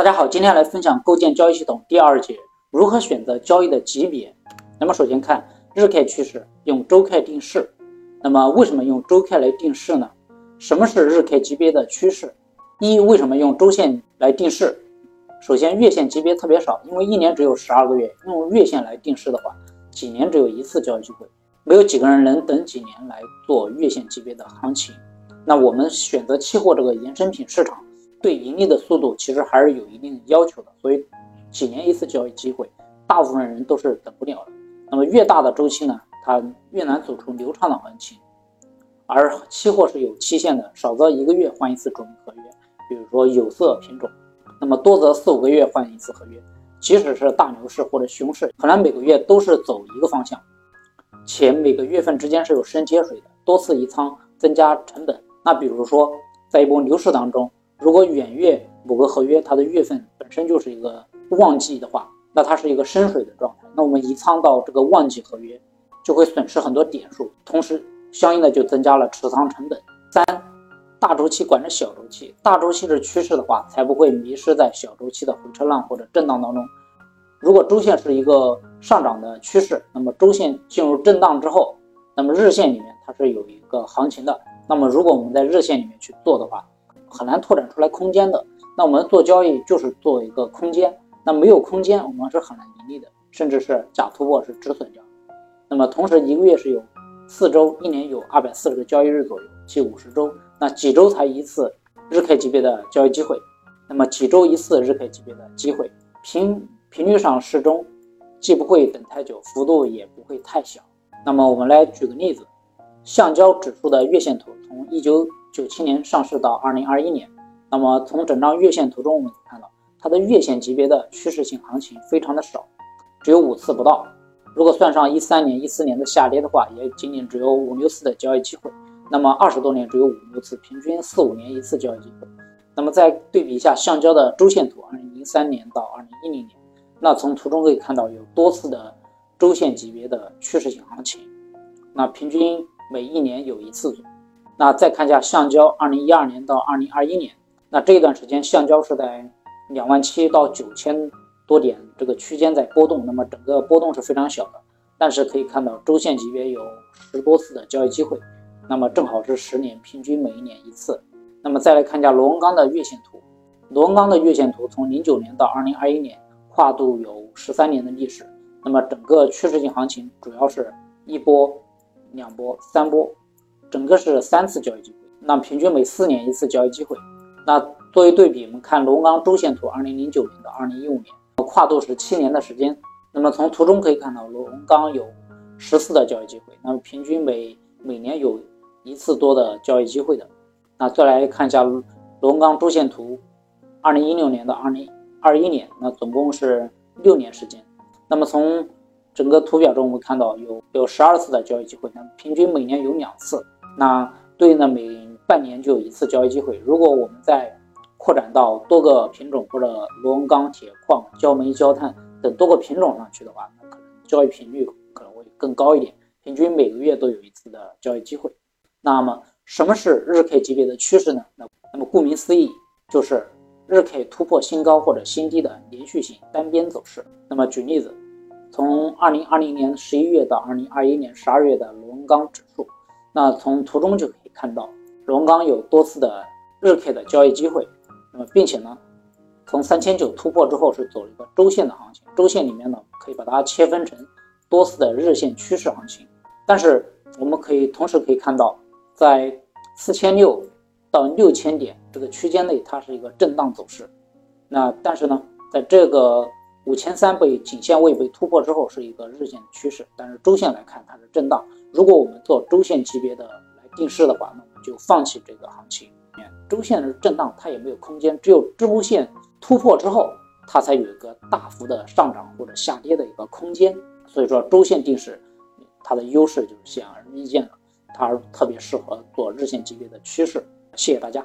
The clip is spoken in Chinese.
大家好，今天来分享构建交易系统第二节，如何选择交易的级别。那么首先看日 K 趋势，用周 K 定势。那么为什么用周 K 来定势呢？什么是日 K 级别的趋势？一为什么用周线来定势？首先月线级别特别少，因为一年只有十二个月，用月线来定势的话，几年只有一次交易机会，没有几个人能等几年来做月线级别的行情。那我们选择期货这个衍生品市场。对盈利的速度其实还是有一定要求的，所以几年一次交易机会，大部分人都是等不了的。那么越大的周期呢，它越难走出流畅的行情。而期货是有期限的，少则一个月换一次主合约，比如说有色品种；那么多则四五个月换一次合约。即使是大牛市或者熊市，可能每个月都是走一个方向，且每个月份之间是有升接水的，多次移仓增加成本。那比如说在一波牛市当中。如果远月某个合约它的月份本身就是一个旺季的话，那它是一个深水的状态，那我们移仓到这个旺季合约就会损失很多点数，同时相应的就增加了持仓成本。三大周期管着小周期，大周期是趋势的话，才不会迷失在小周期的回撤浪或者震荡当中。如果周线是一个上涨的趋势，那么周线进入震荡之后，那么日线里面它是有一个行情的。那么如果我们在日线里面去做的话，很难拓展出来空间的，那我们做交易就是做一个空间，那没有空间，我们是很难盈利的，甚至是假突破是止损掉。那么同时一个月是有四周，一年有二百四十个交易日左右，即五十周，那几周才一次日 K 级别的交易机会？那么几周一次日 K 级别的机会，频频率上适中，既不会等太久，幅度也不会太小。那么我们来举个例子，橡胶指数的月线图从一九。九七年上市到二零二一年，那么从整张月线图中我们可以看到，它的月线级别的趋势性行情非常的少，只有五次不到。如果算上一三年、一四年的下跌的话，也仅仅只有五六次的交易机会。那么二十多年只有五六次，平均四五年一次交易机会。那么再对比一下橡胶的周线图，二零零三年到二零一零年，那从图中可以看到有多次的周线级别的趋势性行情，那平均每一年有一次。那再看一下橡胶，二零一二年到二零二一年，那这一段时间橡胶是在两万七到九千多点这个区间在波动，那么整个波动是非常小的，但是可以看到周线级别有十多次的交易机会，那么正好是十年平均每一年一次。那么再来看一下螺纹钢的月线图，螺纹钢的月线图从零九年到二零二一年，跨度有十三年的历史，那么整个趋势性行情主要是一波、两波、三波。整个是三次交易机会，那平均每四年一次交易机会。那作为对比，我们看龙钢周线图，二零零九年到二零一五年，跨度是七年的时间。那么从图中可以看到，龙钢有十次的交易机会，那么平均每每年有一次多的交易机会的。那再来看一下龙钢周线图，二零一六年到二零二一年，那总共是六年时间。那么从整个图表中，我们看到有有十二次的交易机会，那么平均每年有两次。那对应的每半年就有一次交易机会。如果我们再扩展到多个品种或者螺纹钢、铁矿、焦煤、焦炭等多个品种上去的话，那可能交易频率可能会更高一点，平均每个月都有一次的交易机会。那么什么是日 K 级别的趋势呢？那那么顾名思义，就是日 K 突破新高或者新低的连续性单边走势。那么举例子，从二零二零年十一月到二零二一年十二月的螺纹钢指数。那从图中就可以看到，龙钢有多次的日 K 的交易机会，那么并且呢，从三千九突破之后是走了一个周线的行情，周线里面呢可以把它切分成多次的日线趋势行情。但是我们可以同时可以看到，在四千六到六千点这个区间内，它是一个震荡走势。那但是呢，在这个五千三被颈线位被突破之后，是一个日线趋势，但是周线来看它是震荡。如果我们做周线级别的来定势的话，那我们就放弃这个行情。周线的震荡它也没有空间，只有周线突破之后，它才有一个大幅的上涨或者下跌的一个空间。所以说，周线定势它的优势就显而易见的，它特别适合做日线级别的趋势。谢谢大家。